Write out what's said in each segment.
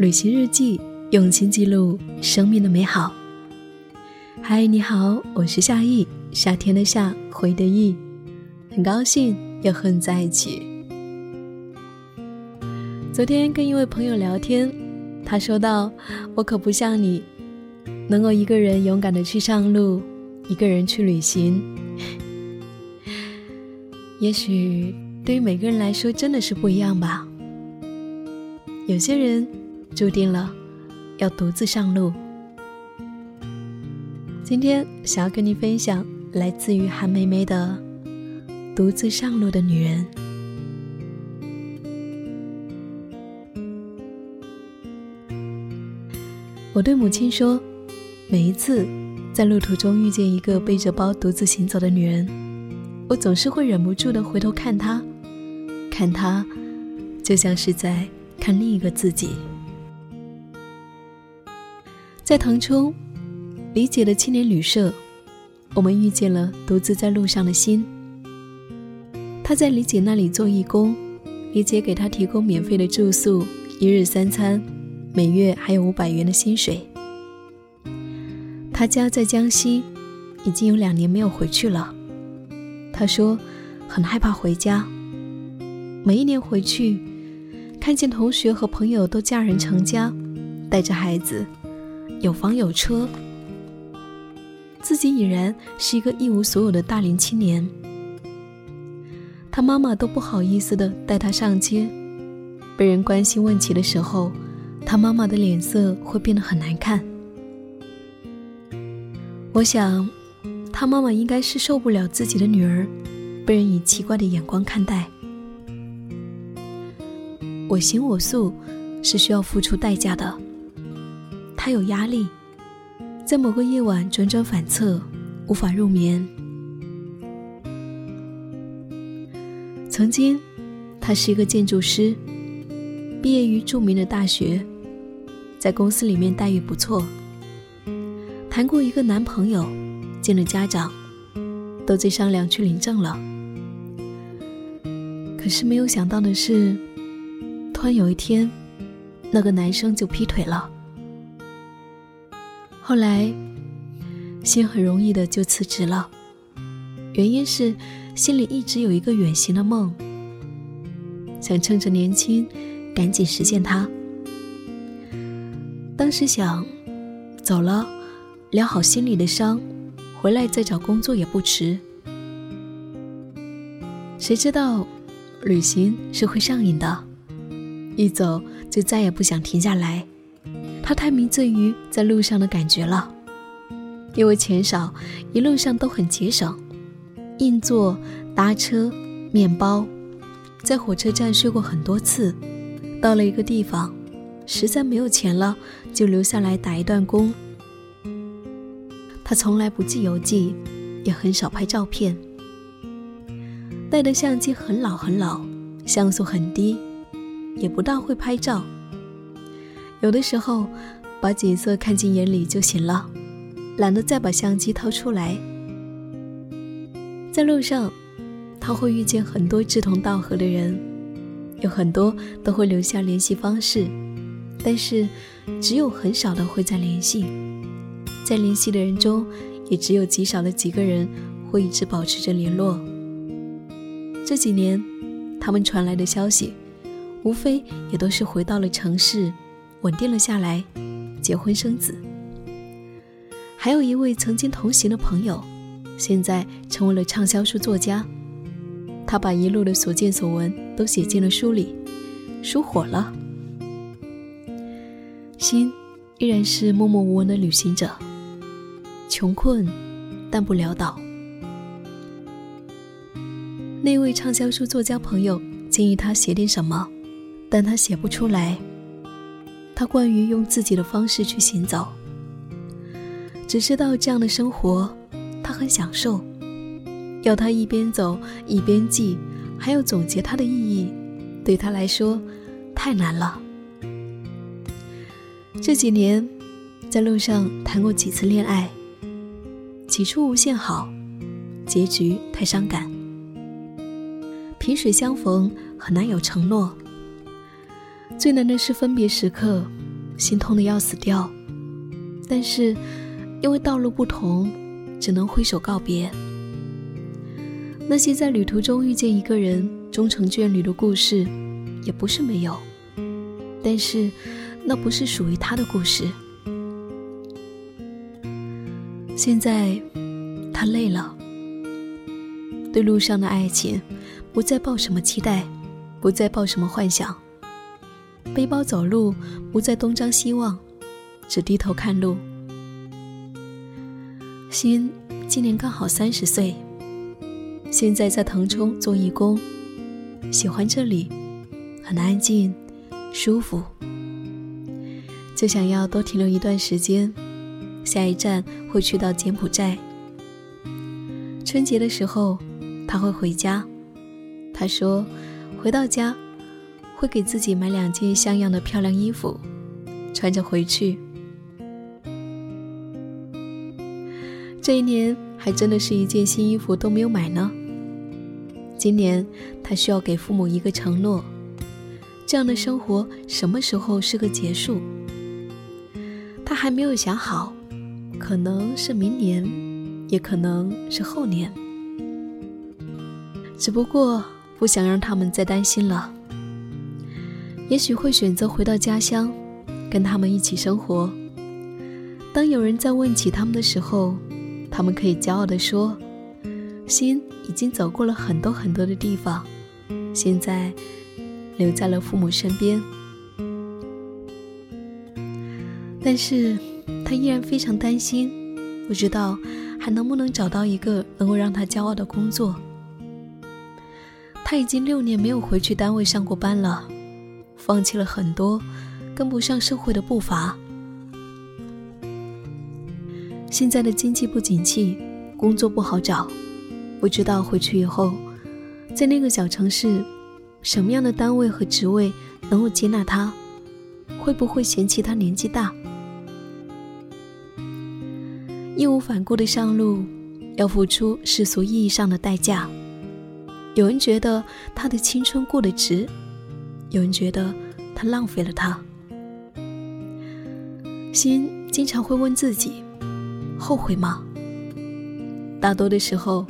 旅行日记，用心记录生命的美好。嗨，你好，我是夏意，夏天的夏，回的意，很高兴又和你在一起。昨天跟一位朋友聊天，他说道：“我可不像你，能够一个人勇敢的去上路，一个人去旅行。也许对于每个人来说，真的是不一样吧。有些人注定了要独自上路。今天想要跟你分享来自于韩梅梅的《独自上路的女人》。”我对母亲说：“每一次在路途中遇见一个背着包独自行走的女人，我总是会忍不住的回头看她，看她，就像是在看另一个自己。”在腾冲，李姐的青年旅社，我们遇见了独自在路上的心。她在李姐那里做义工，李姐给她提供免费的住宿，一日三餐。每月还有五百元的薪水。他家在江西，已经有两年没有回去了。他说很害怕回家。每一年回去，看见同学和朋友都嫁人成家，带着孩子，有房有车，自己已然是一个一无所有的大龄青年。他妈妈都不好意思的带他上街，被人关心问起的时候。他妈妈的脸色会变得很难看。我想，他妈妈应该是受不了自己的女儿被人以奇怪的眼光看待。我行我素是需要付出代价的。他有压力，在某个夜晚辗转反侧，无法入眠。曾经，他是一个建筑师，毕业于著名的大学。在公司里面待遇不错，谈过一个男朋友，见了家长，都在商量去领证了。可是没有想到的是，突然有一天，那个男生就劈腿了。后来，心很容易的就辞职了，原因是心里一直有一个远行的梦，想趁着年轻，赶紧实现它。当时想，走了，疗好心里的伤，回来再找工作也不迟。谁知道，旅行是会上瘾的，一走就再也不想停下来。他太迷醉于在路上的感觉了，因为钱少，一路上都很节省，硬座、搭车、面包，在火车站睡过很多次。到了一个地方。实在没有钱了，就留下来打一段工。他从来不记游记，也很少拍照片，带的相机很老很老，像素很低，也不大会拍照。有的时候把景色看进眼里就行了，懒得再把相机掏出来。在路上，他会遇见很多志同道合的人，有很多都会留下联系方式。但是，只有很少的会再联系，在联系的人中，也只有极少的几个人会一直保持着联络。这几年，他们传来的消息，无非也都是回到了城市，稳定了下来，结婚生子。还有一位曾经同行的朋友，现在成为了畅销书作家，他把一路的所见所闻都写进了书里，书火了。心依然是默默无闻的旅行者，穷困但不潦倒。那位畅销书作家朋友建议他写点什么，但他写不出来。他惯于用自己的方式去行走，只知道这样的生活他很享受。要他一边走一边记，还要总结它的意义，对他来说太难了。这几年，在路上谈过几次恋爱，起初无限好，结局太伤感。萍水相逢很难有承诺，最难的是分别时刻，心痛的要死掉，但是因为道路不同，只能挥手告别。那些在旅途中遇见一个人终成眷侣的故事，也不是没有，但是那不是属于他的故事。现在他累了，对路上的爱情不再抱什么期待，不再抱什么幻想。背包走路，不再东张西望，只低头看路。心今年刚好三十岁，现在在腾冲做义工，喜欢这里，很安静，舒服，就想要多停留一段时间。下一站会去到柬埔寨。春节的时候，他会回家。他说，回到家。会给自己买两件像样的漂亮衣服，穿着回去。这一年还真的是一件新衣服都没有买呢。今年他需要给父母一个承诺：这样的生活什么时候是个结束？他还没有想好，可能是明年，也可能是后年。只不过不想让他们再担心了。也许会选择回到家乡，跟他们一起生活。当有人在问起他们的时候，他们可以骄傲地说：“心已经走过了很多很多的地方，现在留在了父母身边。”但是，他依然非常担心，不知道还能不能找到一个能够让他骄傲的工作。他已经六年没有回去单位上过班了。放弃了很多，跟不上社会的步伐。现在的经济不景气，工作不好找，不知道回去以后，在那个小城市，什么样的单位和职位能够接纳他？会不会嫌弃他年纪大？义无反顾的上路，要付出世俗意义上的代价。有人觉得他的青春过得值。有人觉得他浪费了他，心经常会问自己：后悔吗？大多的时候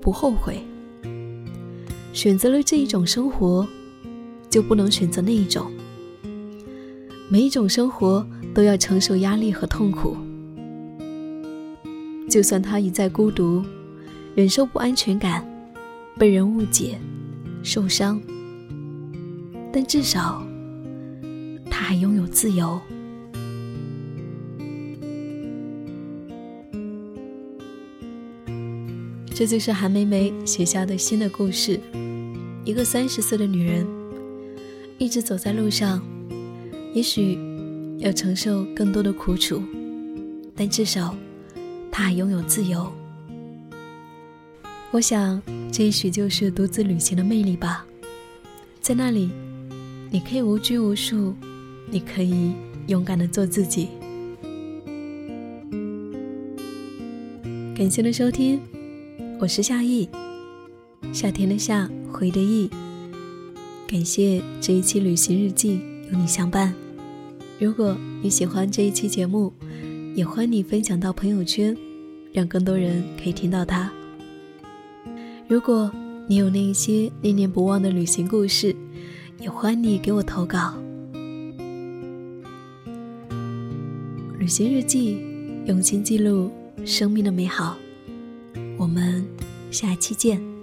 不后悔。选择了这一种生活，就不能选择那一种。每一种生活都要承受压力和痛苦。就算他一再孤独，忍受不安全感，被人误解，受伤。但至少，他还拥有自由。这就是韩梅梅写下的新的故事：一个三十岁的女人，一直走在路上，也许要承受更多的苦楚，但至少，她还拥有自由。我想，这也许就是独自旅行的魅力吧，在那里。你可以无拘无束，你可以勇敢的做自己。感谢的收听，我是夏意，夏天的夏，回的意。感谢这一期旅行日记有你相伴。如果你喜欢这一期节目，也欢迎你分享到朋友圈，让更多人可以听到它。如果你有那一些念念不忘的旅行故事，也欢迎你给我投稿。旅行日记，用心记录生命的美好。我们下期见。